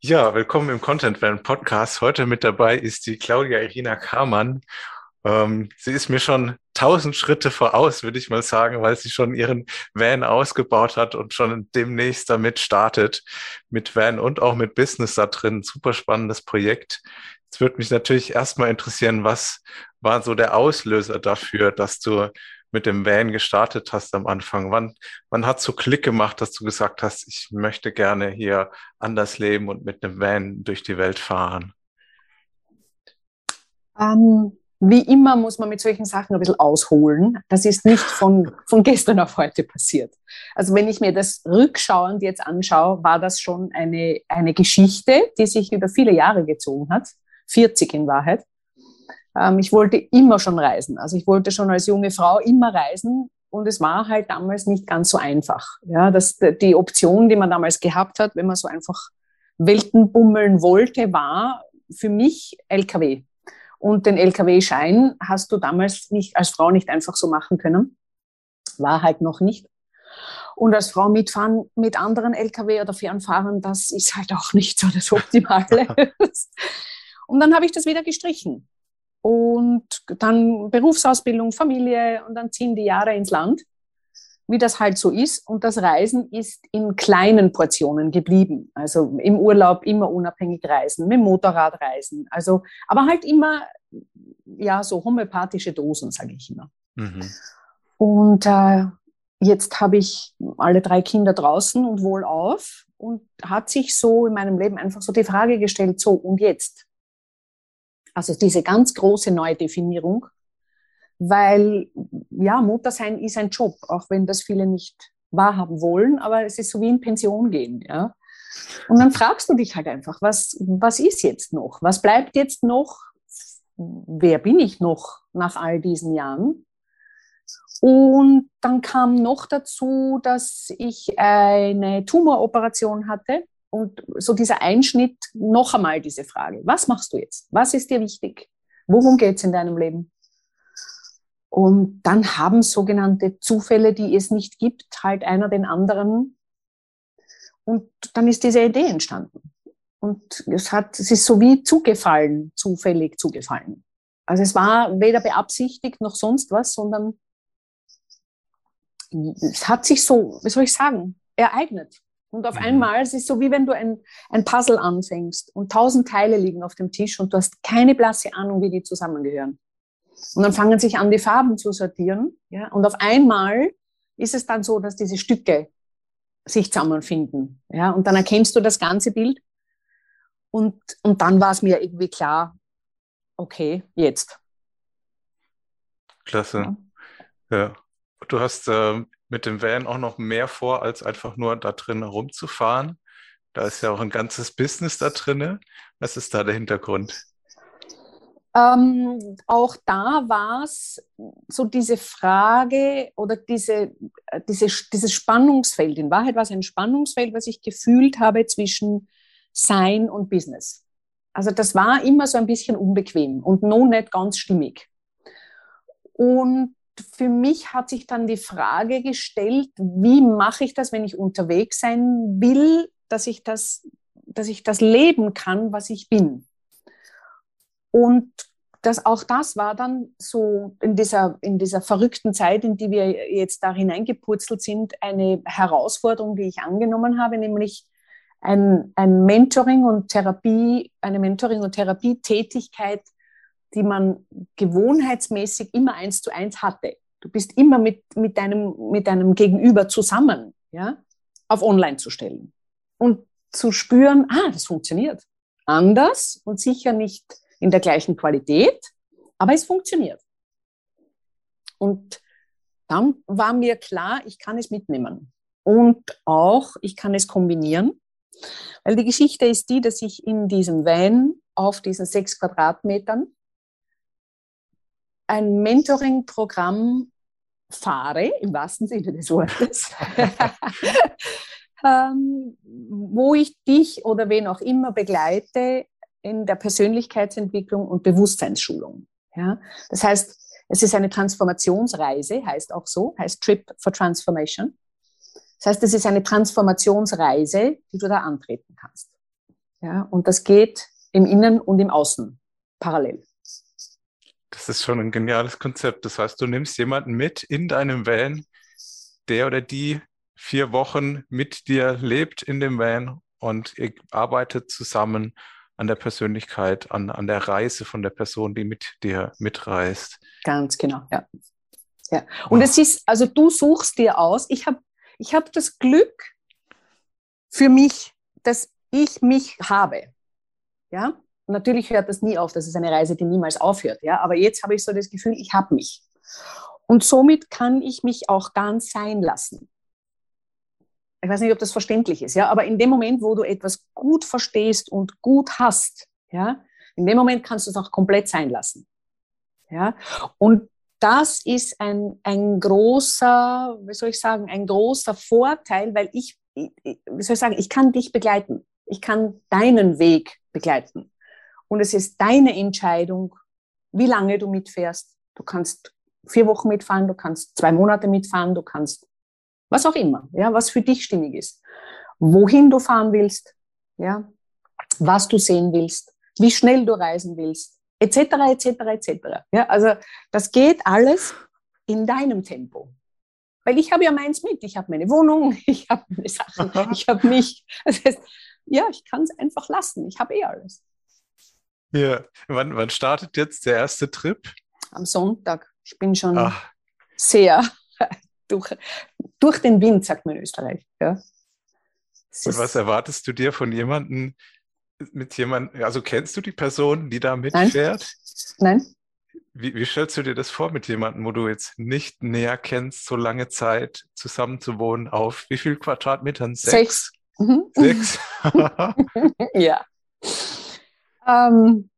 Ja, willkommen im Content Van Podcast. Heute mit dabei ist die Claudia Irina Kamann. Ähm, sie ist mir schon tausend Schritte voraus, würde ich mal sagen, weil sie schon ihren Van ausgebaut hat und schon demnächst damit startet, mit Van und auch mit Business da drin. Super spannendes Projekt. Jetzt würde mich natürlich erstmal interessieren, was war so der Auslöser dafür, dass du mit dem Van gestartet hast am Anfang? Wann, wann hat so Klick gemacht, dass du gesagt hast, ich möchte gerne hier anders leben und mit einem Van durch die Welt fahren? Ähm, wie immer muss man mit solchen Sachen ein bisschen ausholen. Das ist nicht von, von gestern auf heute passiert. Also wenn ich mir das rückschauend jetzt anschaue, war das schon eine, eine Geschichte, die sich über viele Jahre gezogen hat. 40 in Wahrheit. Ähm, ich wollte immer schon reisen. Also ich wollte schon als junge Frau immer reisen. Und es war halt damals nicht ganz so einfach. Ja, das, die Option, die man damals gehabt hat, wenn man so einfach Welten bummeln wollte, war für mich LKW. Und den LKW-Schein hast du damals nicht, als Frau nicht einfach so machen können. War halt noch nicht. Und als Frau mitfahren mit anderen LKW oder Fernfahren, das ist halt auch nicht so das Optimale. und dann habe ich das wieder gestrichen und dann Berufsausbildung, Familie und dann ziehen die Jahre ins Land, wie das halt so ist. Und das Reisen ist in kleinen Portionen geblieben. Also im Urlaub immer unabhängig reisen, mit Motorrad reisen. Also, aber halt immer, ja, so homöopathische Dosen, sage ich immer. Mhm. Und äh, jetzt habe ich alle drei Kinder draußen und wohlauf und hat sich so in meinem Leben einfach so die Frage gestellt, so und jetzt? Also diese ganz große Neudefinierung, weil ja, Muttersein ist ein Job, auch wenn das viele nicht wahrhaben wollen, aber es ist so wie in Pension gehen, ja. Und dann fragst du dich halt einfach, was, was ist jetzt noch? Was bleibt jetzt noch? Wer bin ich noch nach all diesen Jahren? Und dann kam noch dazu, dass ich eine Tumoroperation hatte und so dieser Einschnitt, noch einmal diese Frage, was machst du jetzt? Was ist dir wichtig? Worum geht es in deinem Leben? Und dann haben sogenannte Zufälle, die es nicht gibt, halt einer den anderen. Und dann ist diese Idee entstanden. Und es, hat, es ist so wie zugefallen, zufällig zugefallen. Also es war weder beabsichtigt noch sonst was, sondern es hat sich so, wie soll ich sagen, ereignet. Und auf mhm. einmal, es ist so wie wenn du ein, ein Puzzle anfängst und tausend Teile liegen auf dem Tisch und du hast keine blasse Ahnung, wie die zusammengehören. Und dann fangen sich an, die Farben zu sortieren. Ja? Und auf einmal ist es dann so, dass diese Stücke sich zusammenfinden. Ja? Und dann erkennst du das ganze Bild. Und, und dann war es mir irgendwie klar, okay, jetzt. Klasse. Ja. ja. Du hast äh, mit dem Van auch noch mehr vor, als einfach nur da drin rumzufahren. Da ist ja auch ein ganzes Business da drin. Was ist da der Hintergrund? Ähm, auch da war es so diese Frage oder diese, äh, diese, dieses Spannungsfeld. In Wahrheit war es ein Spannungsfeld, was ich gefühlt habe zwischen Sein und Business. Also das war immer so ein bisschen unbequem und noch nicht ganz stimmig. Und für mich hat sich dann die Frage gestellt, wie mache ich das, wenn ich unterwegs sein will, dass ich das, dass ich das leben kann, was ich bin. Und das, auch das war dann so in dieser, in dieser verrückten Zeit, in die wir jetzt da hineingepurzelt sind, eine Herausforderung, die ich angenommen habe, nämlich ein, ein Mentoring und Therapie, eine Mentoring- und Therapietätigkeit die man gewohnheitsmäßig immer eins zu eins hatte. Du bist immer mit, mit, deinem, mit deinem Gegenüber zusammen, ja, auf online zu stellen. Und zu spüren, ah, das funktioniert. Anders und sicher nicht in der gleichen Qualität, aber es funktioniert. Und dann war mir klar, ich kann es mitnehmen. Und auch, ich kann es kombinieren. Weil die Geschichte ist die, dass ich in diesem Van auf diesen sechs Quadratmetern ein Mentoring-Programm fahre, im wahrsten Sinne des Wortes, ähm, wo ich dich oder wen auch immer begleite in der Persönlichkeitsentwicklung und Bewusstseinsschulung. Ja? Das heißt, es ist eine Transformationsreise, heißt auch so, heißt Trip for Transformation. Das heißt, es ist eine Transformationsreise, die du da antreten kannst. Ja? Und das geht im Innen und im Außen parallel. Das ist schon ein geniales Konzept. Das heißt, du nimmst jemanden mit in deinem Van, der oder die vier Wochen mit dir lebt in dem Van und ihr arbeitet zusammen an der Persönlichkeit, an, an der Reise von der Person, die mit dir mitreist. Ganz genau, ja. ja. Und oh. es ist, also du suchst dir aus, ich habe ich hab das Glück für mich, dass ich mich habe. Ja, natürlich hört das nie auf, das ist eine Reise, die niemals aufhört. Ja, aber jetzt habe ich so das Gefühl, ich habe mich. Und somit kann ich mich auch ganz sein lassen ich weiß nicht, ob das verständlich ist, ja, aber in dem Moment, wo du etwas gut verstehst und gut hast, ja, in dem Moment kannst du es auch komplett sein lassen. Ja, und das ist ein, ein großer, wie soll ich sagen, ein großer Vorteil, weil ich, wie soll ich sagen, ich kann dich begleiten. Ich kann deinen Weg begleiten. Und es ist deine Entscheidung, wie lange du mitfährst. Du kannst vier Wochen mitfahren, du kannst zwei Monate mitfahren, du kannst was auch immer, ja, was für dich stimmig ist. Wohin du fahren willst, ja, was du sehen willst, wie schnell du reisen willst, etc., etc., etc. Ja, also das geht alles in deinem Tempo. Weil ich habe ja meins mit. Ich habe meine Wohnung, ich habe meine Sachen, ich habe mich. Das heißt, ja, ich kann es einfach lassen. Ich habe eh alles. Ja, wann, wann startet jetzt der erste Trip? Am Sonntag. Ich bin schon Ach. sehr durch, durch den Wind, sagt man in Österreich. Ja. Und was erwartest du dir von jemandem, mit jemandem, also kennst du die Person, die da mitfährt? Nein. Nein. Wie, wie, stellst du dir das vor mit jemandem, wo du jetzt nicht näher kennst, so lange Zeit zusammen zu wohnen auf wie viel Quadratmetern? Sechs. Sechs. Mhm. Sechs. ja. Ähm,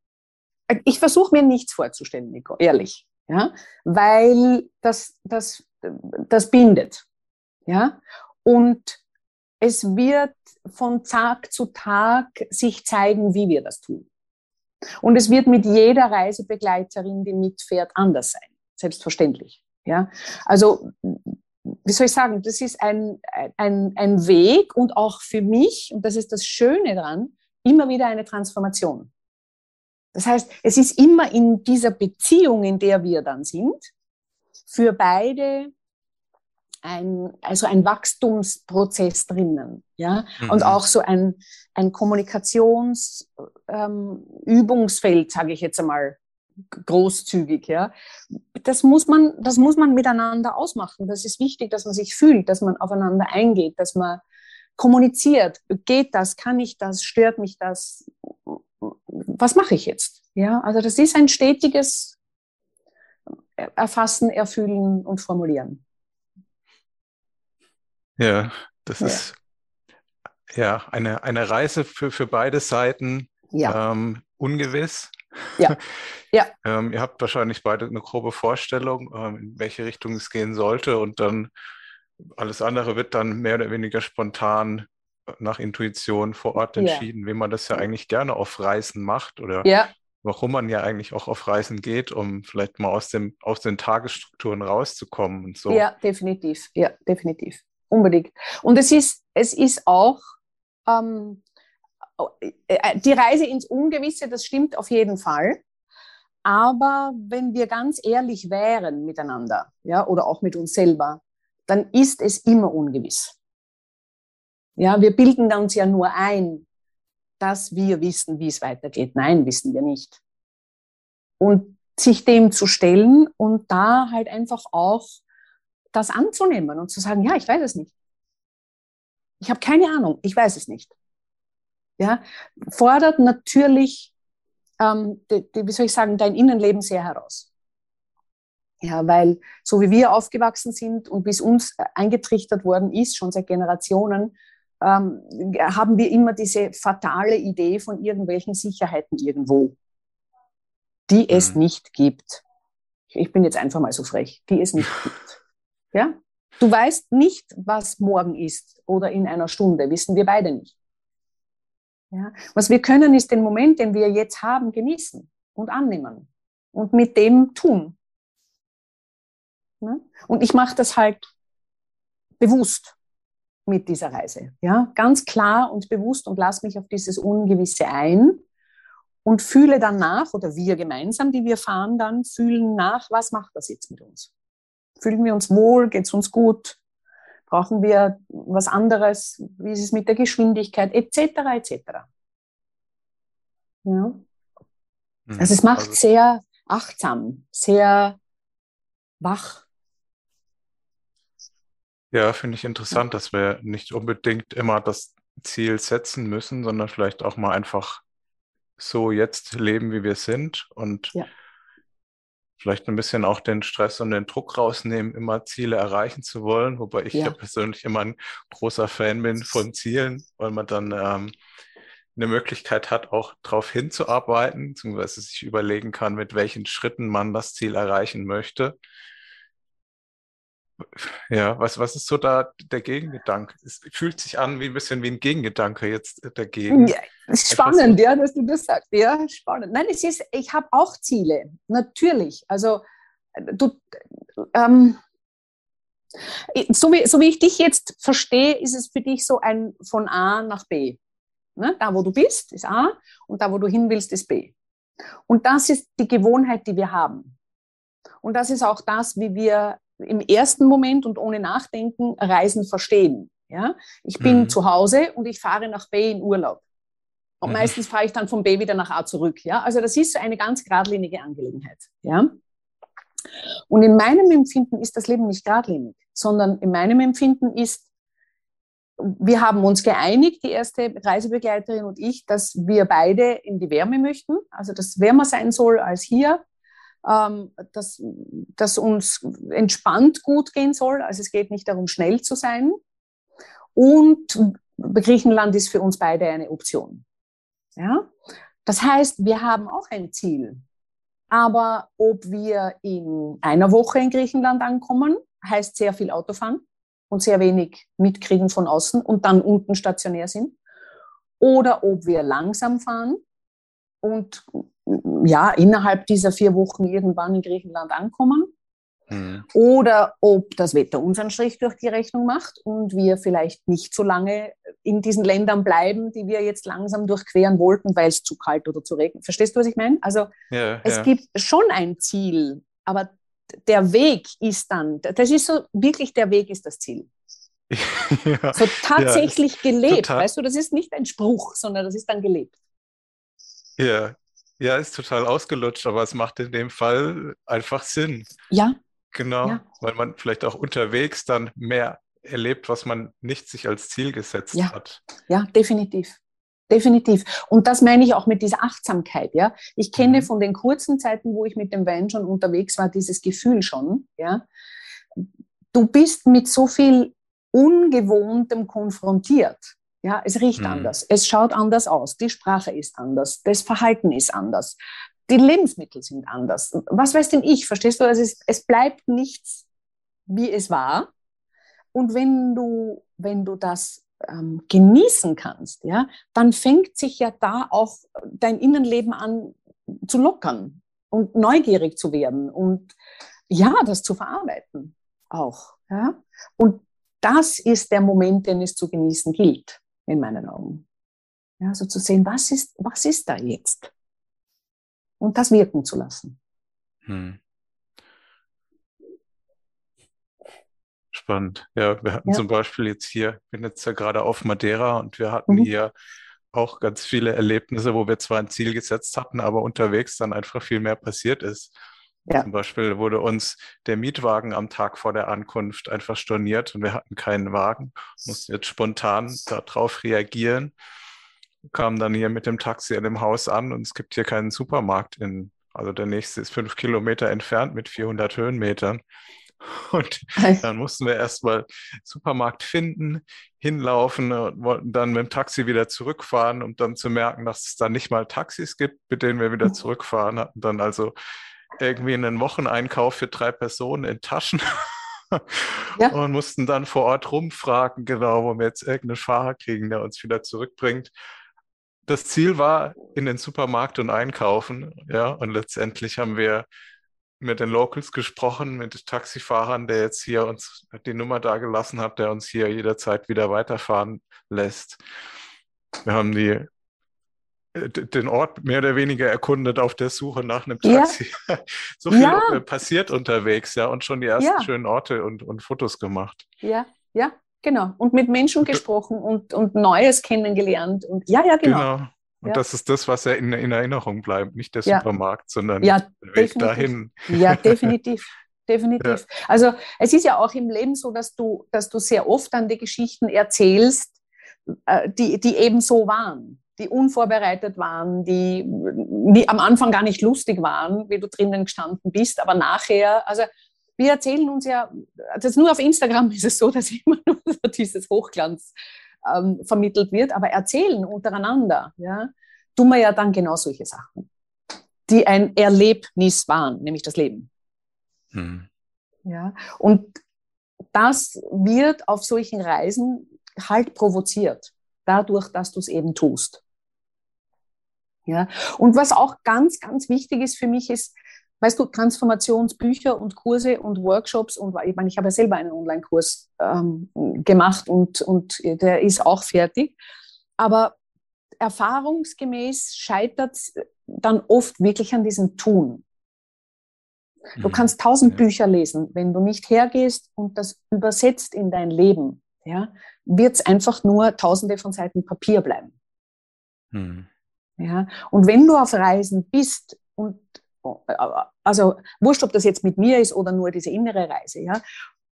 ich versuche mir nichts vorzustellen, Nico, ehrlich. Ja? Weil das, das das bindet. Ja? Und es wird von Tag zu Tag sich zeigen, wie wir das tun. Und es wird mit jeder Reisebegleiterin, die mitfährt, anders sein. Selbstverständlich. Ja? Also, wie soll ich sagen, das ist ein, ein, ein Weg und auch für mich, und das ist das Schöne daran, immer wieder eine Transformation. Das heißt, es ist immer in dieser Beziehung, in der wir dann sind, für beide ein, also ein Wachstumsprozess drinnen, ja, mhm. und auch so ein, ein Kommunikationsübungsfeld, ähm, sage ich jetzt einmal großzügig, ja. Das muss man, das muss man miteinander ausmachen. Das ist wichtig, dass man sich fühlt, dass man aufeinander eingeht, dass man kommuniziert. Geht das? Kann ich das? Stört mich das? Was mache ich jetzt? Ja, also das ist ein stetiges Erfassen, Erfühlen und Formulieren. Ja, das ja. ist ja eine, eine Reise für, für beide Seiten. Ja. Ähm, ungewiss. Ja. ja. ähm, ihr habt wahrscheinlich beide eine grobe Vorstellung, ähm, in welche Richtung es gehen sollte. Und dann alles andere wird dann mehr oder weniger spontan nach Intuition vor Ort entschieden, ja. wie man das ja eigentlich gerne auf Reisen macht oder ja warum man ja eigentlich auch auf Reisen geht, um vielleicht mal aus, dem, aus den Tagesstrukturen rauszukommen und so. Ja, definitiv. Ja, definitiv. Unbedingt. Und es ist, es ist auch ähm, äh, die Reise ins Ungewisse, das stimmt auf jeden Fall. Aber wenn wir ganz ehrlich wären miteinander, ja, oder auch mit uns selber, dann ist es immer ungewiss. Ja, wir bilden uns ja nur ein, dass wir wissen, wie es weitergeht. Nein, wissen wir nicht. Und sich dem zu stellen und da halt einfach auch das anzunehmen und zu sagen, ja, ich weiß es nicht. Ich habe keine Ahnung, ich weiß es nicht. Ja, fordert natürlich, ähm, die, die, wie soll ich sagen, dein Innenleben sehr heraus. Ja, weil so wie wir aufgewachsen sind und wie es uns eingetrichtert worden ist, schon seit Generationen, ähm, haben wir immer diese fatale Idee von irgendwelchen Sicherheiten irgendwo, die es mhm. nicht gibt. Ich bin jetzt einfach mal so frech, die es nicht gibt. Ja? Du weißt nicht, was morgen ist oder in einer Stunde, wissen wir beide nicht. Ja? Was wir können, ist den Moment, den wir jetzt haben, genießen und annehmen und mit dem tun. Ja? Und ich mache das halt bewusst mit dieser Reise. Ja, ganz klar und bewusst und lass mich auf dieses Ungewisse ein und fühle dann nach, oder wir gemeinsam, die wir fahren dann, fühlen nach, was macht das jetzt mit uns? Fühlen wir uns wohl? Geht es uns gut? Brauchen wir was anderes? Wie ist es mit der Geschwindigkeit? Etc. etc. Ja. Mhm. Also es macht also, sehr achtsam, sehr wach. Ja, finde ich interessant, dass wir nicht unbedingt immer das Ziel setzen müssen, sondern vielleicht auch mal einfach so jetzt leben, wie wir sind und ja. vielleicht ein bisschen auch den Stress und den Druck rausnehmen, immer Ziele erreichen zu wollen, wobei ich ja, ja persönlich immer ein großer Fan bin von Zielen, weil man dann ähm, eine Möglichkeit hat, auch darauf hinzuarbeiten, beziehungsweise sich überlegen kann, mit welchen Schritten man das Ziel erreichen möchte. Ja, was, was ist so da der Gegengedanke? Es fühlt sich an wie ein bisschen wie ein Gegengedanke jetzt dagegen. Ja, spannend, so. ja, dass du das sagst. Ja, spannend. Nein, es ist, ich habe auch Ziele, natürlich. Also du, ähm, so, wie, so wie ich dich jetzt verstehe, ist es für dich so ein von A nach B. Ne? Da, wo du bist, ist A und da, wo du hin willst, ist B. Und das ist die Gewohnheit, die wir haben. Und das ist auch das, wie wir im ersten Moment und ohne Nachdenken Reisen verstehen. Ja? Ich bin mhm. zu Hause und ich fahre nach B in Urlaub. Und mhm. meistens fahre ich dann von B wieder nach A zurück. Ja? Also das ist eine ganz geradlinige Angelegenheit. Ja? Und in meinem Empfinden ist das Leben nicht geradlinig, sondern in meinem Empfinden ist, wir haben uns geeinigt, die erste Reisebegleiterin und ich, dass wir beide in die Wärme möchten, also dass wärmer sein soll als hier ähm, dass, dass uns entspannt gut gehen soll. Also es geht nicht darum, schnell zu sein. Und Griechenland ist für uns beide eine Option. Ja? Das heißt, wir haben auch ein Ziel. Aber ob wir in einer Woche in Griechenland ankommen, heißt sehr viel Autofahren und sehr wenig mitkriegen von außen und dann unten stationär sind. Oder ob wir langsam fahren und ja, innerhalb dieser vier Wochen irgendwann in Griechenland ankommen. Mhm. Oder ob das Wetter uns einen Strich durch die Rechnung macht und wir vielleicht nicht so lange in diesen Ländern bleiben, die wir jetzt langsam durchqueren wollten, weil es zu kalt oder zu regnet. Verstehst du, was ich meine? Also ja, es ja. gibt schon ein Ziel, aber der Weg ist dann, das ist so, wirklich der Weg ist das Ziel. ja, so tatsächlich gelebt, total. weißt du, das ist nicht ein Spruch, sondern das ist dann gelebt. Ja, ja, ist total ausgelutscht, aber es macht in dem Fall einfach Sinn. Ja. Genau, ja. weil man vielleicht auch unterwegs dann mehr erlebt, was man nicht sich als Ziel gesetzt ja. hat. Ja, definitiv. Definitiv. Und das meine ich auch mit dieser Achtsamkeit, ja. Ich kenne mhm. von den kurzen Zeiten, wo ich mit dem Van schon unterwegs war, dieses Gefühl schon, ja. Du bist mit so viel Ungewohntem konfrontiert. Ja, es riecht mhm. anders, es schaut anders aus, die Sprache ist anders, das Verhalten ist anders, die Lebensmittel sind anders. Was weiß denn ich? Verstehst du? Also es, es bleibt nichts, wie es war. Und wenn du, wenn du das ähm, genießen kannst, ja, dann fängt sich ja da auch dein Innenleben an zu lockern und neugierig zu werden und ja, das zu verarbeiten auch. Ja? Und das ist der Moment, den es zu genießen gilt in meinen Augen. Ja, also zu sehen, was ist, was ist da jetzt? Und das wirken zu lassen. Hm. Spannend. Ja, wir hatten ja. zum Beispiel jetzt hier, ich bin jetzt ja gerade auf Madeira und wir hatten mhm. hier auch ganz viele Erlebnisse, wo wir zwar ein Ziel gesetzt hatten, aber unterwegs dann einfach viel mehr passiert ist. Ja. Zum Beispiel wurde uns der Mietwagen am Tag vor der Ankunft einfach storniert und wir hatten keinen Wagen, mussten jetzt spontan darauf reagieren, kamen dann hier mit dem Taxi an dem Haus an und es gibt hier keinen Supermarkt in, also der nächste ist fünf Kilometer entfernt mit 400 Höhenmetern. Und dann mussten wir erstmal Supermarkt finden, hinlaufen und wollten dann mit dem Taxi wieder zurückfahren, um dann zu merken, dass es da nicht mal Taxis gibt, mit denen wir wieder mhm. zurückfahren. Hatten dann also irgendwie einen Wocheneinkauf für drei Personen in Taschen. Ja. Und mussten dann vor Ort rumfragen, genau, wo wir jetzt irgendeinen Fahrer kriegen, der uns wieder zurückbringt. Das Ziel war in den Supermarkt und einkaufen, ja, und letztendlich haben wir mit den Locals gesprochen, mit Taxifahrern, der jetzt hier uns die Nummer da gelassen hat, der uns hier jederzeit wieder weiterfahren lässt. Wir haben die, den Ort mehr oder weniger erkundet auf der Suche nach einem Taxi. Ja. so viel ja. Äh, passiert unterwegs, ja, und schon die ersten ja. schönen Orte und, und Fotos gemacht. Ja, ja, genau. Und mit Menschen gesprochen und, und Neues kennengelernt. Und ja, ja, genau. genau. Und ja. das ist das, was ja in, in Erinnerung bleibt, nicht der. Supermarkt, sondern der Weg definitiv. dahin. Ja, definitiv. Definitiv. Also es ist ja auch im Leben so, dass du, dass du sehr oft an die Geschichten erzählst, äh, die, die eben so waren, die unvorbereitet waren, die, am Anfang gar nicht lustig waren, wie du drinnen gestanden bist, aber nachher, also wir erzählen uns ja, also nur auf Instagram ist es so, dass immer nur dieses Hochglanz ähm, vermittelt wird, aber erzählen untereinander, ja, tun wir ja dann genau solche Sachen, die ein Erlebnis waren, nämlich das Leben. Mhm. Ja, und das wird auf solchen Reisen halt provoziert, dadurch, dass du es eben tust. Ja, und was auch ganz, ganz wichtig ist für mich ist, weißt du, Transformationsbücher und Kurse und Workshops und ich meine, ich habe ja selber einen Online-Kurs ähm, gemacht und, und der ist auch fertig. Aber erfahrungsgemäß scheitert es dann oft wirklich an diesem Tun. Du mhm. kannst tausend ja. Bücher lesen, wenn du nicht hergehst und das übersetzt in dein Leben, ja, wird es einfach nur tausende von Seiten Papier bleiben. Mhm. Ja, und wenn du auf Reisen bist und also wurscht, ob das jetzt mit mir ist oder nur diese innere Reise, ja,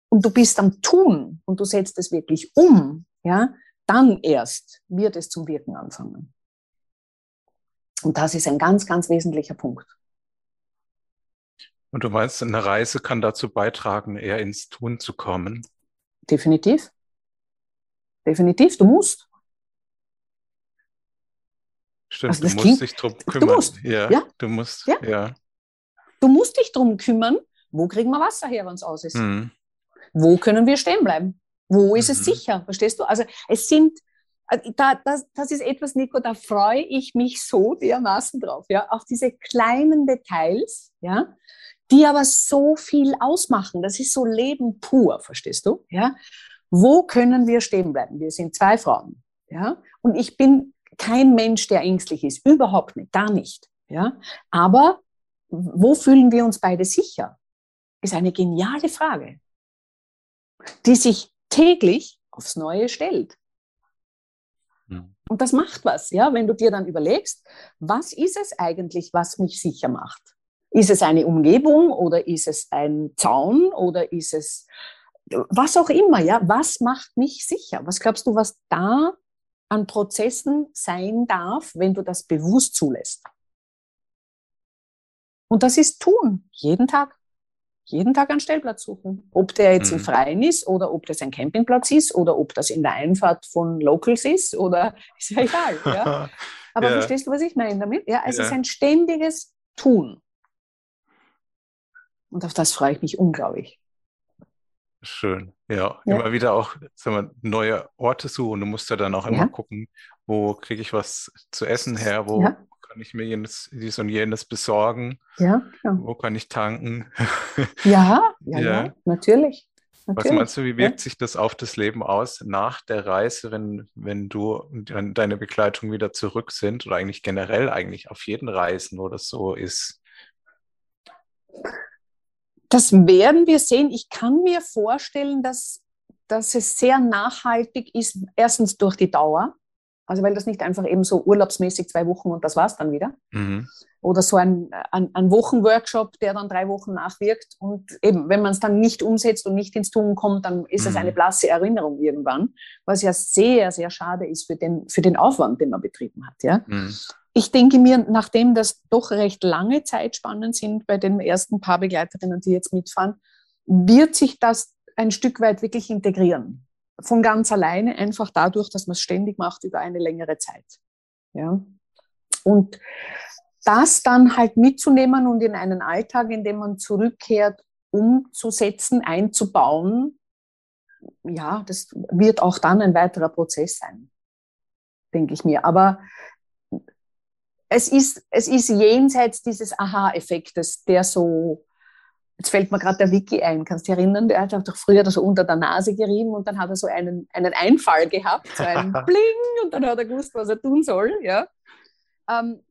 und du bist am Tun und du setzt es wirklich um, ja, dann erst wird es zum Wirken anfangen. Und das ist ein ganz, ganz wesentlicher Punkt. Und du meinst, eine Reise kann dazu beitragen, eher ins Tun zu kommen? Definitiv. Definitiv, du musst. Stimmt, also du musst klingt, dich drum kümmern. Du musst. Ja, ja. du musst. Ja. ja. Du musst dich drum kümmern, wo kriegen wir Wasser her, wenn es aus ist? Mhm. Wo können wir stehen bleiben? Wo ist mhm. es sicher? Verstehst du? Also es sind, äh, da, das, das ist etwas, Nico, da freue ich mich so dermaßen drauf, ja, auf diese kleinen Details, ja, die aber so viel ausmachen. Das ist so Leben pur, verstehst du? Ja? Wo können wir stehen bleiben? Wir sind zwei Frauen, ja, und ich bin kein Mensch, der ängstlich ist, überhaupt nicht, gar nicht, ja, aber wo fühlen wir uns beide sicher? Ist eine geniale Frage, die sich täglich aufs Neue stellt. Hm. Und das macht was, ja, wenn du dir dann überlegst, was ist es eigentlich, was mich sicher macht? Ist es eine Umgebung oder ist es ein Zaun oder ist es was auch immer, ja? Was macht mich sicher? Was glaubst du, was da an Prozessen sein darf, wenn du das bewusst zulässt? Und das ist tun, jeden Tag. Jeden Tag einen Stellplatz suchen. Ob der jetzt mhm. im Freien ist oder ob das ein Campingplatz ist oder ob das in der Einfahrt von Locals ist oder ist ja egal. Ja? Aber ja. verstehst du, was ich meine damit? Ja, es ja. ist ein ständiges Tun. Und auf das freue ich mich unglaublich. Schön, ja. ja. Immer wieder auch sagen wir, neue Orte suchen. Du musst ja dann auch immer gucken, wo kriege ich was zu essen her, wo kann ich mir jenes, dies und jenes besorgen? Ja, ja. Wo kann ich tanken? Ja, ja, ja. ja natürlich. Natürlich. Was meinst du, wie wirkt sich das auf das Leben aus nach der Reise, wenn, wenn du und deine Begleitung wieder zurück sind oder eigentlich generell eigentlich auf jeden Reisen, wo das so ist? Das werden wir sehen. Ich kann mir vorstellen, dass, dass es sehr nachhaltig ist, erstens durch die Dauer. Also weil das nicht einfach eben so urlaubsmäßig zwei Wochen und das war's dann wieder. Mhm. Oder so ein, ein, ein, Wochenworkshop, der dann drei Wochen nachwirkt. Und eben, wenn man es dann nicht umsetzt und nicht ins Tun kommt, dann ist mhm. es eine blasse Erinnerung irgendwann, was ja sehr, sehr schade ist für den, für den Aufwand, den man betrieben hat. Ja? Mhm. Ich denke mir, nachdem das doch recht lange Zeitspannen sind bei den ersten paar Begleiterinnen, die jetzt mitfahren, wird sich das ein Stück weit wirklich integrieren von ganz alleine, einfach dadurch, dass man es ständig macht über eine längere Zeit. Ja? Und das dann halt mitzunehmen und in einen Alltag, in dem man zurückkehrt, umzusetzen, einzubauen, ja, das wird auch dann ein weiterer Prozess sein, denke ich mir. Aber es ist, es ist jenseits dieses Aha-Effektes, der so Jetzt fällt mir gerade der Wiki ein, kannst du dich erinnern? Der hat doch früher so unter der Nase gerieben und dann hat er so einen, einen Einfall gehabt, so ein Bling und dann hat er gewusst, was er tun soll. Ja. Ähm,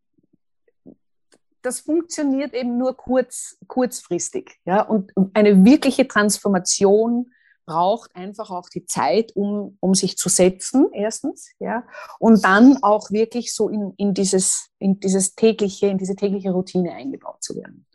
das funktioniert eben nur kurz, kurzfristig. Ja? Und eine wirkliche Transformation braucht einfach auch die Zeit, um, um sich zu setzen, erstens, ja, und dann auch wirklich so in, in, dieses, in dieses tägliche, in diese tägliche Routine eingebaut zu werden.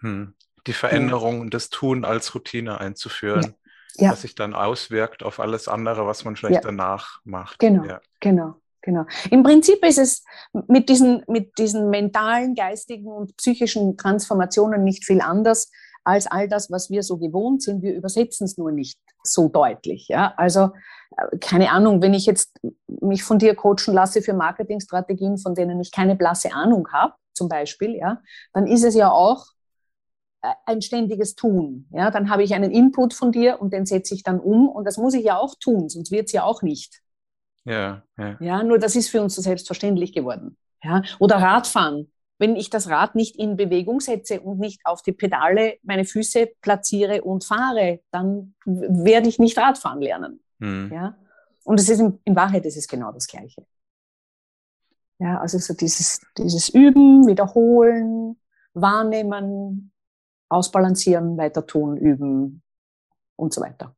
Hm die Veränderung und das Tun als Routine einzuführen, ja. Ja. was sich dann auswirkt auf alles andere, was man vielleicht ja. danach macht. Genau, genau. Genau. Im Prinzip ist es mit diesen, mit diesen mentalen, geistigen und psychischen Transformationen nicht viel anders als all das, was wir so gewohnt sind. Wir übersetzen es nur nicht so deutlich. Ja? Also äh, keine Ahnung, wenn ich jetzt mich von dir coachen lasse für Marketingstrategien, von denen ich keine blasse Ahnung habe, zum Beispiel, ja, dann ist es ja auch äh, ein ständiges Tun. Ja, dann habe ich einen Input von dir und den setze ich dann um und das muss ich ja auch tun, sonst wird es ja auch nicht. Ja, ja. Ja, nur das ist für uns so selbstverständlich geworden. Ja, oder Radfahren. Wenn ich das Rad nicht in Bewegung setze und nicht auf die Pedale meine Füße platziere und fahre, dann werde ich nicht Radfahren lernen. Mhm. Ja, und es ist in, in Wahrheit ist es genau das Gleiche. Ja, also so dieses, dieses Üben, Wiederholen, Wahrnehmen, ausbalancieren, weiter tun, üben und so weiter.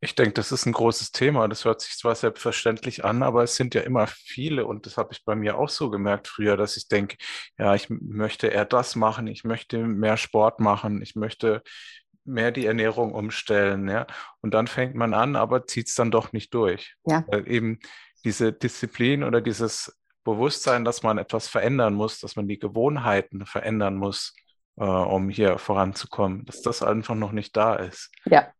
Ich denke, das ist ein großes Thema. Das hört sich zwar selbstverständlich an, aber es sind ja immer viele und das habe ich bei mir auch so gemerkt früher, dass ich denke, ja, ich möchte eher das machen, ich möchte mehr Sport machen, ich möchte mehr die Ernährung umstellen, ja. Und dann fängt man an, aber zieht es dann doch nicht durch. Ja. Weil eben diese Disziplin oder dieses Bewusstsein, dass man etwas verändern muss, dass man die Gewohnheiten verändern muss, äh, um hier voranzukommen, dass das einfach noch nicht da ist. Ja.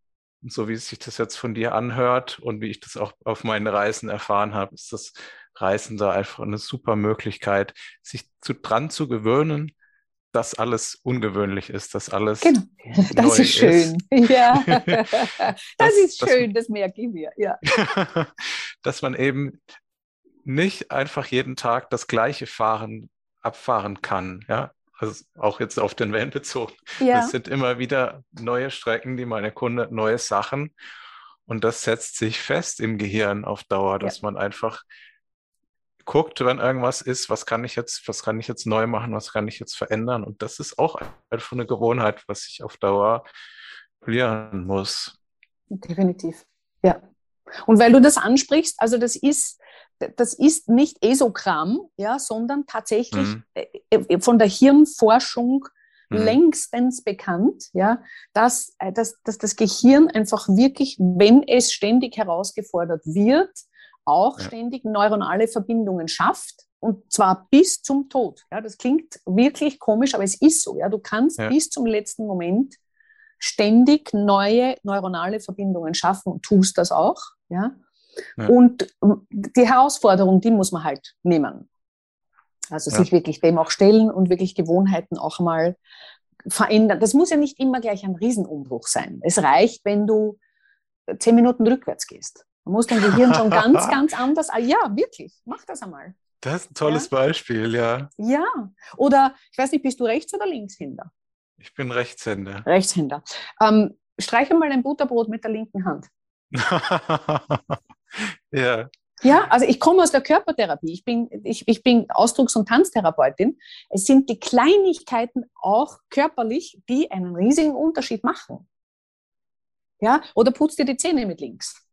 Und so wie sich das jetzt von dir anhört und wie ich das auch auf meinen Reisen erfahren habe, ist das Reisen da einfach eine super Möglichkeit, sich zu, dran zu gewöhnen, dass alles ungewöhnlich ist, dass alles. Genau, das ist schön. Ist. Ja, das, das, ist schön, das, das merke ich mir. Ja. dass man eben nicht einfach jeden Tag das gleiche fahren, abfahren kann. Ja, also auch jetzt auf den Van bezogen. Ja. Es sind immer wieder neue Strecken, die man erkundet, neue Sachen. Und das setzt sich fest im Gehirn auf Dauer, dass ja. man einfach guckt, wenn irgendwas ist, was kann ich jetzt, was kann ich jetzt neu machen, was kann ich jetzt verändern. Und das ist auch einfach eine Gewohnheit, was ich auf Dauer lernen muss. Definitiv. Ja. Und weil du das ansprichst, also das ist, das ist nicht Esogramm, ja, sondern tatsächlich mhm. Äh, äh, von der Hirnforschung mhm. längstens bekannt, ja, dass, äh, dass, dass das Gehirn einfach wirklich, wenn es ständig herausgefordert wird, auch ja. ständig neuronale Verbindungen schafft und zwar bis zum Tod. Ja, das klingt wirklich komisch, aber es ist so. Ja, du kannst ja. bis zum letzten Moment ständig neue neuronale Verbindungen schaffen und tust das auch. Ja? Ja. Und die Herausforderung, die muss man halt nehmen. Also ja. sich wirklich dem auch stellen und wirklich Gewohnheiten auch mal verändern. Das muss ja nicht immer gleich ein Riesenumbruch sein. Es reicht, wenn du zehn Minuten rückwärts gehst. Du musst dein Gehirn schon ganz, ganz anders. Ah, ja, wirklich, mach das einmal. Das ist ein tolles ja? Beispiel, ja. Ja. Oder ich weiß nicht, bist du Rechts- oder Linkshänder? Ich bin Rechtshänder. Rechtshänder. Ähm, streiche mal ein Butterbrot mit der linken Hand. ja. Ja, also ich komme aus der Körpertherapie. Ich bin, ich, ich bin Ausdrucks- und Tanztherapeutin. Es sind die Kleinigkeiten auch körperlich, die einen riesigen Unterschied machen. Ja, oder putz dir die Zähne mit links.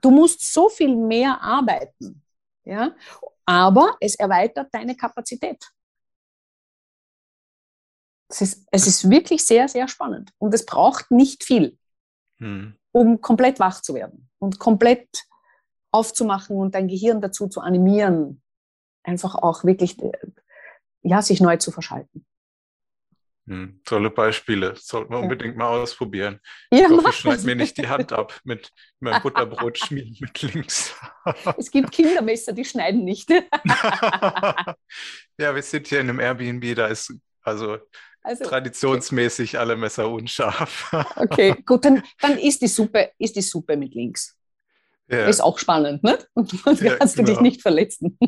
Du musst so viel mehr arbeiten. Ja, aber es erweitert deine Kapazität. Es ist, es ist wirklich sehr, sehr spannend. Und es braucht nicht viel. Hm um komplett wach zu werden und komplett aufzumachen und dein Gehirn dazu zu animieren, einfach auch wirklich ja, sich neu zu verschalten. Hm, tolle Beispiele. Sollten wir ja. unbedingt mal ausprobieren. Ja, ich hoffe, ich schneide mir nicht die Hand ab mit meinem Butterbrot schmieden mit links. es gibt Kindermesser, die schneiden nicht. ja, wir sind hier in einem Airbnb, da ist also also, Traditionsmäßig alle Messer unscharf. okay, gut, dann, dann ist, die Suppe, ist die Suppe mit links. Ja. Ist auch spannend, ne? Und du ja, genau. du dich nicht verletzen.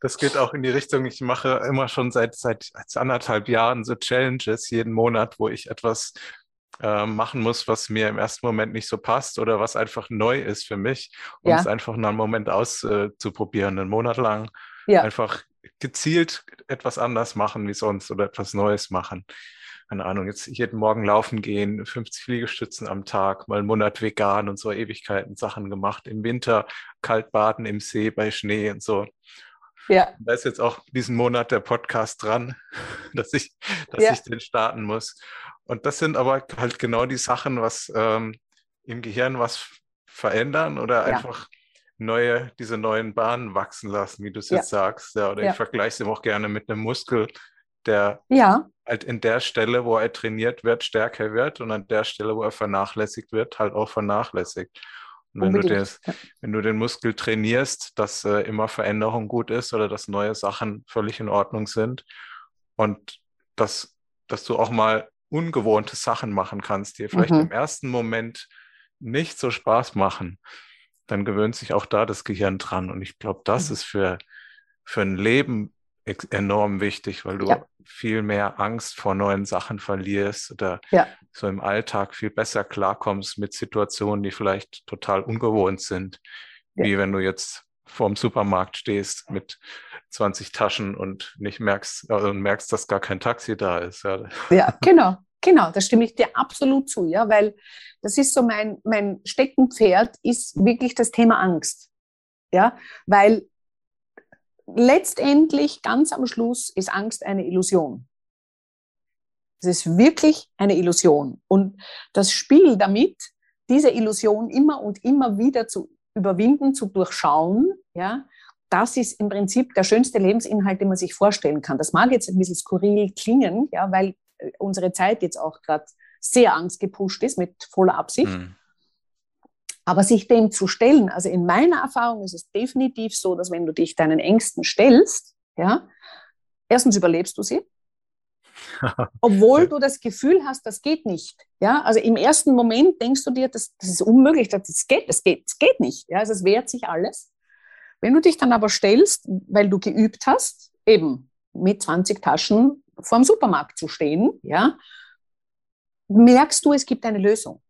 Das geht auch in die Richtung, ich mache immer schon seit, seit anderthalb Jahren so Challenges jeden Monat, wo ich etwas äh, machen muss, was mir im ersten Moment nicht so passt oder was einfach neu ist für mich, um ja. es einfach nur einen Moment auszuprobieren, äh, einen Monat lang. Ja. Einfach gezielt etwas anders machen wie sonst oder etwas Neues machen keine Ahnung, jetzt jeden Morgen laufen gehen, 50 Liegestützen am Tag, mal einen Monat vegan und so Ewigkeiten Sachen gemacht. Im Winter kalt baden im See bei Schnee und so. Ja. Da ist jetzt auch diesen Monat der Podcast dran, dass ich, dass ja. ich den starten muss. Und das sind aber halt genau die Sachen, was ähm, im Gehirn was verändern oder ja. einfach neue, diese neuen Bahnen wachsen lassen, wie du es ja. jetzt sagst. Ja, oder ich vergleiche es auch gerne mit einem Muskel, der ja. halt in der Stelle, wo er trainiert wird, stärker wird und an der Stelle, wo er vernachlässigt wird, halt auch vernachlässigt. Und wenn du, des, wenn du den Muskel trainierst, dass äh, immer Veränderung gut ist oder dass neue Sachen völlig in Ordnung sind und dass, dass du auch mal ungewohnte Sachen machen kannst, die vielleicht mhm. im ersten Moment nicht so Spaß machen, dann gewöhnt sich auch da das Gehirn dran. Und ich glaube, das mhm. ist für, für ein Leben enorm wichtig, weil du ja. viel mehr Angst vor neuen Sachen verlierst oder ja. so im Alltag viel besser klarkommst mit Situationen, die vielleicht total ungewohnt sind, ja. wie wenn du jetzt vorm Supermarkt stehst mit 20 Taschen und nicht merkst, also merkst, dass gar kein Taxi da ist. Ja, ja genau. Genau, da stimme ich dir absolut zu, ja, weil das ist so mein, mein Steckenpferd ist wirklich das Thema Angst. Ja, weil letztendlich, ganz am Schluss, ist Angst eine Illusion. Es ist wirklich eine Illusion. Und das Spiel damit, diese Illusion immer und immer wieder zu überwinden, zu durchschauen, ja, das ist im Prinzip der schönste Lebensinhalt, den man sich vorstellen kann. Das mag jetzt ein bisschen skurril klingen, ja, weil unsere Zeit jetzt auch gerade sehr angstgepusht ist mit voller Absicht. Mhm. Aber sich dem zu stellen, also in meiner Erfahrung ist es definitiv so, dass wenn du dich deinen Ängsten stellst, ja, erstens überlebst du sie, obwohl du das Gefühl hast, das geht nicht. Ja, also im ersten Moment denkst du dir, das, das ist unmöglich, das geht, das geht, das geht nicht. Ja, also es wehrt sich alles. Wenn du dich dann aber stellst, weil du geübt hast, eben mit 20 Taschen vorm Supermarkt zu stehen, ja, merkst du, es gibt eine Lösung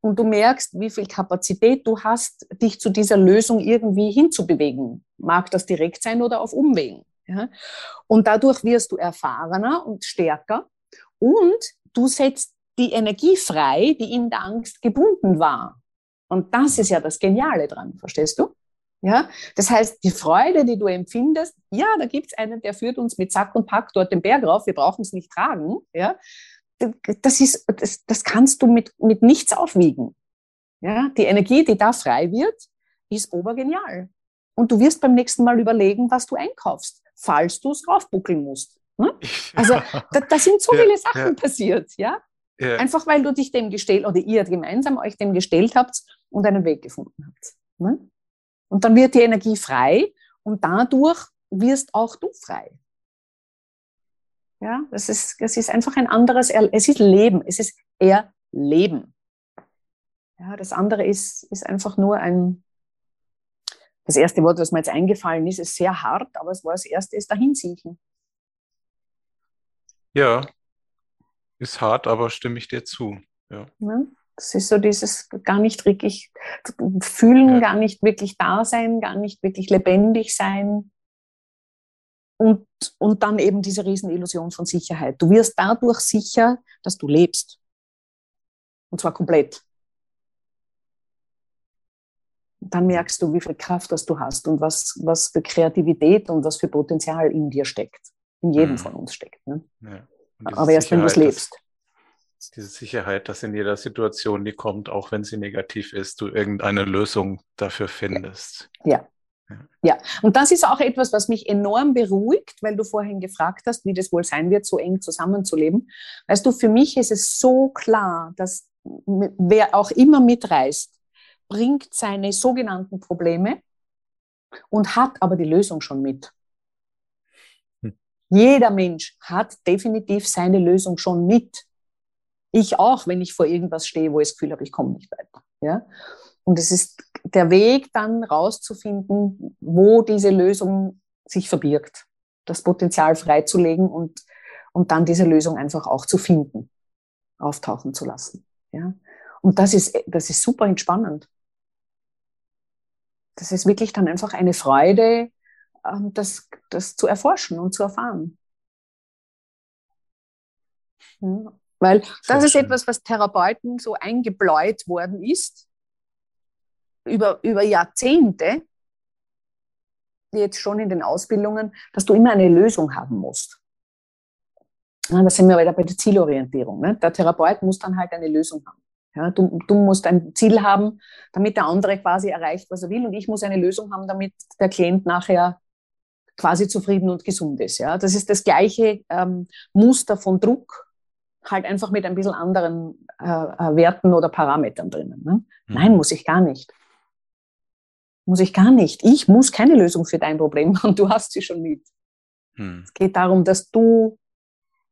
und du merkst, wie viel Kapazität du hast, dich zu dieser Lösung irgendwie hinzubewegen. Mag das direkt sein oder auf Umwegen. Ja? Und dadurch wirst du erfahrener und stärker und du setzt die Energie frei, die in der Angst gebunden war. Und das ist ja das Geniale dran, verstehst du? Ja, das heißt, die Freude, die du empfindest, ja, da gibt es einen, der führt uns mit Sack und Pack dort den Berg rauf, wir brauchen es nicht tragen, ja, das, ist, das, das kannst du mit, mit nichts aufwiegen. Ja? Die Energie, die da frei wird, ist obergenial. Und du wirst beim nächsten Mal überlegen, was du einkaufst, falls du es raufbuckeln musst. Ne? Also da, da, sind so ja, viele Sachen ja. passiert, ja? ja? Einfach weil du dich dem gestellt oder ihr gemeinsam euch dem gestellt habt und einen Weg gefunden habt. Ne? Und dann wird die Energie frei und dadurch wirst auch du frei. Ja, das ist, das ist einfach ein anderes, es ist Leben, es ist Erleben. Ja, das andere ist, ist einfach nur ein, das erste Wort, was mir jetzt eingefallen ist, ist sehr hart, aber es war das erste, ist dahinsiechen. Ja, ist hart, aber stimme ich dir zu. Ja. ja das ist so dieses gar nicht wirklich fühlen, ja. gar nicht wirklich da sein, gar nicht wirklich lebendig sein. Und, und dann eben diese Riesenillusion von Sicherheit. Du wirst dadurch sicher, dass du lebst. Und zwar komplett. dann merkst du, wie viel Kraft das du hast und was, was für Kreativität und was für Potenzial in dir steckt. In jedem mhm. von uns steckt. Ne? Ja. Aber erst wenn du es lebst. Diese Sicherheit, dass in jeder Situation, die kommt, auch wenn sie negativ ist, du irgendeine Lösung dafür findest. Ja, ja, und das ist auch etwas, was mich enorm beruhigt, weil du vorhin gefragt hast, wie das wohl sein wird, so eng zusammenzuleben. Weißt du, für mich ist es so klar, dass wer auch immer mitreist, bringt seine sogenannten Probleme und hat aber die Lösung schon mit. Hm. Jeder Mensch hat definitiv seine Lösung schon mit. Ich auch, wenn ich vor irgendwas stehe, wo ich das Gefühl habe, ich komme nicht weiter. Ja? Und es ist der Weg dann rauszufinden, wo diese Lösung sich verbirgt, das Potenzial freizulegen und, und dann diese Lösung einfach auch zu finden, auftauchen zu lassen. Ja? Und das ist, das ist super entspannend. Das ist wirklich dann einfach eine Freude, ähm, das, das zu erforschen und zu erfahren. Ja, weil das ist etwas, was Therapeuten so eingebläut worden ist, über, über Jahrzehnte, jetzt schon in den Ausbildungen, dass du immer eine Lösung haben musst. Ja, da sind wir wieder bei der Zielorientierung. Ne? Der Therapeut muss dann halt eine Lösung haben. Ja, du, du, musst ein Ziel haben, damit der andere quasi erreicht, was er will. Und ich muss eine Lösung haben, damit der Klient nachher quasi zufrieden und gesund ist. Ja, das ist das gleiche ähm, Muster von Druck, halt einfach mit ein bisschen anderen äh, äh Werten oder Parametern drinnen. Ne? Mhm. Nein, muss ich gar nicht. Muss ich gar nicht. Ich muss keine Lösung für dein Problem und du hast sie schon mit. Mhm. Es geht darum, dass du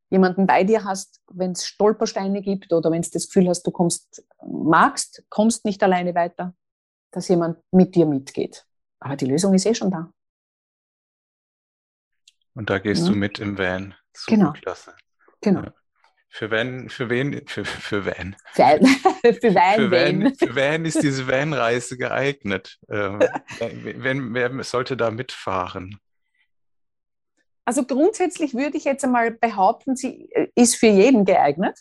jemanden bei dir hast, wenn es Stolpersteine gibt oder wenn du das Gefühl hast, du kommst, magst, kommst nicht alleine weiter, dass jemand mit dir mitgeht. Aber die Lösung ist eh schon da. Und da gehst ja. du mit im Van. Super genau. klasse. Genau. Ja. Für wen, für wen, für, für Van. Für, für, Van, für, Van, für Van ist diese Van-Reise geeignet. Ähm, wenn, wer sollte da mitfahren? Also grundsätzlich würde ich jetzt einmal behaupten, sie äh, ist für jeden geeignet.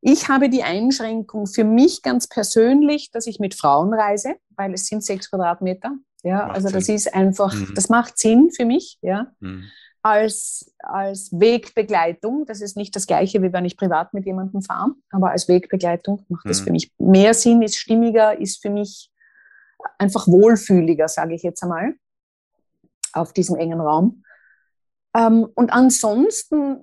Ich habe die Einschränkung für mich ganz persönlich, dass ich mit Frauen reise, weil es sind sechs Quadratmeter. Ja, macht also Sinn. das ist einfach, mhm. das macht Sinn für mich, ja. Mhm. Als, als Wegbegleitung, das ist nicht das Gleiche, wie wenn ich privat mit jemandem fahre, aber als Wegbegleitung macht das mhm. für mich mehr Sinn, ist stimmiger, ist für mich einfach wohlfühliger, sage ich jetzt einmal, auf diesem engen Raum. Ähm, und ansonsten,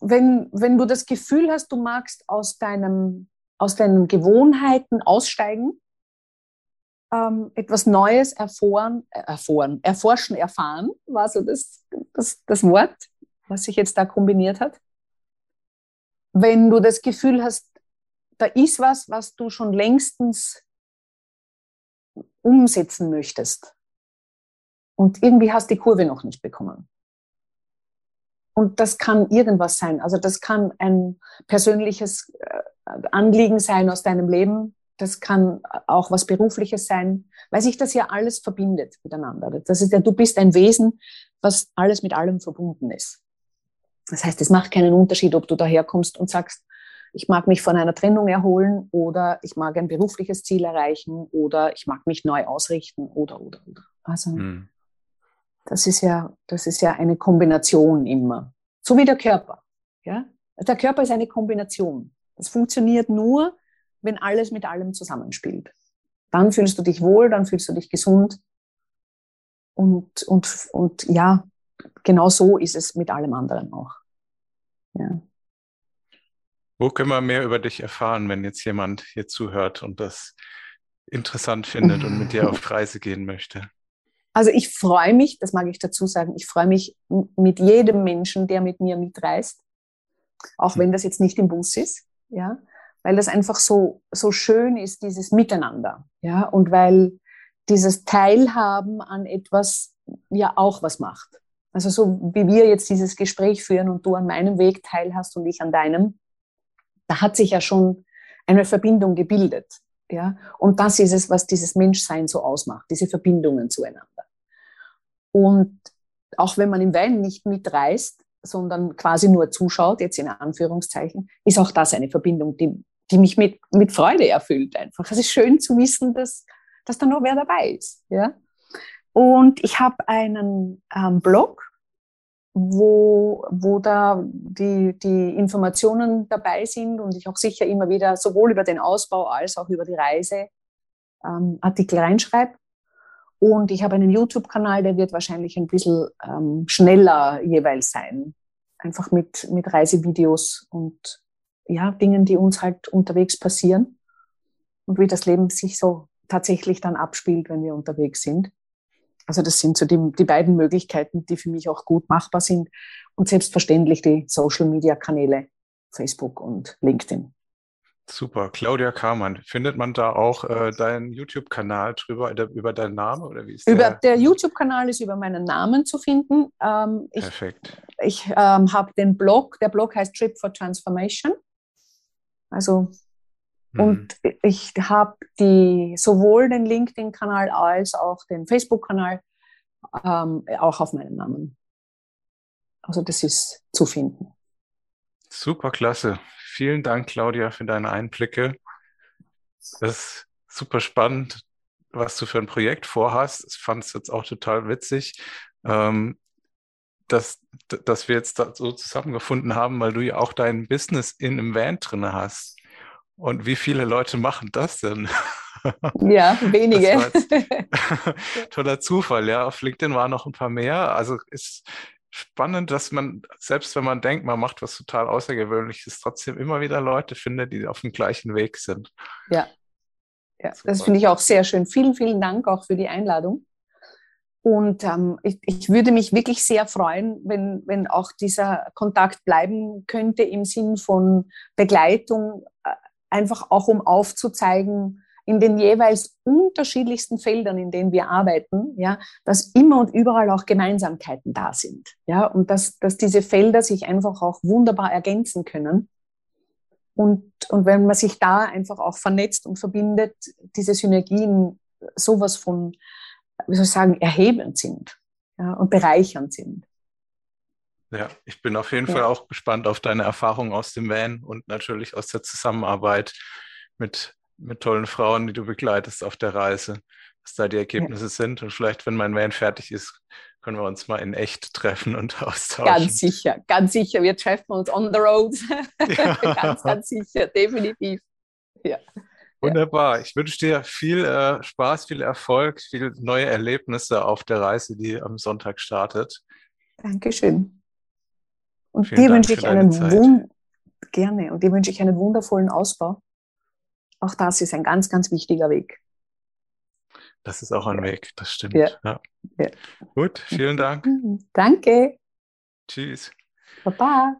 wenn, wenn du das Gefühl hast, du magst aus, deinem, aus deinen Gewohnheiten aussteigen, ähm, etwas Neues erfahren, äh, erfahren, erforschen, erfahren, war so das, das, das Wort, was sich jetzt da kombiniert hat. Wenn du das Gefühl hast, da ist was, was du schon längstens umsetzen möchtest, und irgendwie hast die Kurve noch nicht bekommen. Und das kann irgendwas sein. Also das kann ein persönliches äh, Anliegen sein aus deinem Leben. Das kann auch was Berufliches sein, weil sich das ja alles verbindet miteinander. Das ist ja, du bist ein Wesen, was alles mit allem verbunden ist. Das heißt, es macht keinen Unterschied, ob du daherkommst und sagst, ich mag mich von einer Trennung erholen oder ich mag ein berufliches Ziel erreichen oder ich mag mich neu ausrichten oder, oder, oder. Also, hm. Das ist ja, das ist ja eine Kombination immer. So wie der Körper. Ja? Der Körper ist eine Kombination. Das funktioniert nur, wenn alles mit allem zusammenspielt. Dann fühlst du dich wohl, dann fühlst du dich gesund. Und, und, und ja, genau so ist es mit allem anderen auch. Ja. Wo können wir mehr über dich erfahren, wenn jetzt jemand hier zuhört und das interessant findet und mit dir auf Reise gehen möchte? Also ich freue mich, das mag ich dazu sagen, ich freue mich mit jedem Menschen, der mit mir mitreist, auch wenn das jetzt nicht im Bus ist, ja, weil das einfach so, so schön ist, dieses Miteinander, ja, und weil dieses Teilhaben an etwas ja auch was macht. Also so wie wir jetzt dieses Gespräch führen und du an meinem Weg teilhast und ich an deinem, da hat sich ja schon eine Verbindung gebildet. Ja? Und das ist es, was dieses Menschsein so ausmacht, diese Verbindungen zueinander. Und auch wenn man im Wein nicht mitreist, sondern quasi nur zuschaut, jetzt in Anführungszeichen, ist auch das eine Verbindung, die, die mich mit, mit Freude erfüllt einfach. Es ist schön zu wissen, dass, dass da noch wer dabei ist. Ja? Und ich habe einen ähm, Blog, wo, wo da die, die Informationen dabei sind und ich auch sicher immer wieder sowohl über den Ausbau als auch über die Reise ähm, Artikel reinschreibe. Und ich habe einen YouTube-Kanal, der wird wahrscheinlich ein bisschen ähm, schneller jeweils sein. Einfach mit, mit Reisevideos und ja, Dingen, die uns halt unterwegs passieren und wie das Leben sich so tatsächlich dann abspielt, wenn wir unterwegs sind. Also das sind so die, die beiden Möglichkeiten, die für mich auch gut machbar sind. Und selbstverständlich die Social-Media-Kanäle, Facebook und LinkedIn. Super, Claudia Kamann. Findet man da auch äh, deinen YouTube-Kanal drüber, über deinen Namen oder wie ist der? Über, der YouTube-Kanal ist über meinen Namen zu finden. Ähm, ich, Perfekt. Ich ähm, habe den Blog, der Blog heißt Trip for Transformation. Also, mhm. und ich habe die sowohl den LinkedIn-Kanal als auch den Facebook-Kanal ähm, auch auf meinen Namen. Also, das ist zu finden. Super klasse. Vielen Dank, Claudia, für deine Einblicke. Das ist super spannend, was du für ein Projekt vorhast. Ich fand es jetzt auch total witzig, ähm, dass, dass wir jetzt so zusammengefunden haben, weil du ja auch dein Business in einem Van drin hast. Und wie viele Leute machen das denn? Ja, wenige. toller Zufall, ja. Auf LinkedIn waren noch ein paar mehr. Also ist spannend, dass man, selbst wenn man denkt, man macht was total Außergewöhnliches, trotzdem immer wieder Leute findet, die auf dem gleichen Weg sind. Ja, ja das finde ich auch sehr schön. Vielen, vielen Dank auch für die Einladung. Und ähm, ich, ich würde mich wirklich sehr freuen, wenn, wenn auch dieser Kontakt bleiben könnte im Sinn von Begleitung, äh, einfach auch um aufzuzeigen, in den jeweils unterschiedlichsten Feldern, in denen wir arbeiten, ja, dass immer und überall auch Gemeinsamkeiten da sind, ja, und dass, dass diese Felder sich einfach auch wunderbar ergänzen können. Und, und wenn man sich da einfach auch vernetzt und verbindet, diese Synergien sowas von, wie soll ich sagen, erhebend sind ja, und bereichernd sind. Ja, ich bin auf jeden ja. Fall auch gespannt auf deine Erfahrungen aus dem Van und natürlich aus der Zusammenarbeit mit mit tollen Frauen, die du begleitest auf der Reise, was da die Ergebnisse ja. sind. Und vielleicht, wenn mein Van fertig ist, können wir uns mal in echt treffen und austauschen. Ganz sicher, ganz sicher. Wir treffen uns on the road. Ja. ganz, ganz sicher, definitiv. Ja. Wunderbar. Ich wünsche dir viel äh, Spaß, viel Erfolg, viele neue Erlebnisse auf der Reise, die am Sonntag startet. Dankeschön. Und Vielen dir Dank wünsche ich einen Wund gerne und dir wünsche ich einen wundervollen Ausbau auch das ist ein ganz, ganz wichtiger Weg. Das ist auch ein Weg, das stimmt. Ja. Ja. Ja. Gut, vielen Dank. Danke. Tschüss. Baba.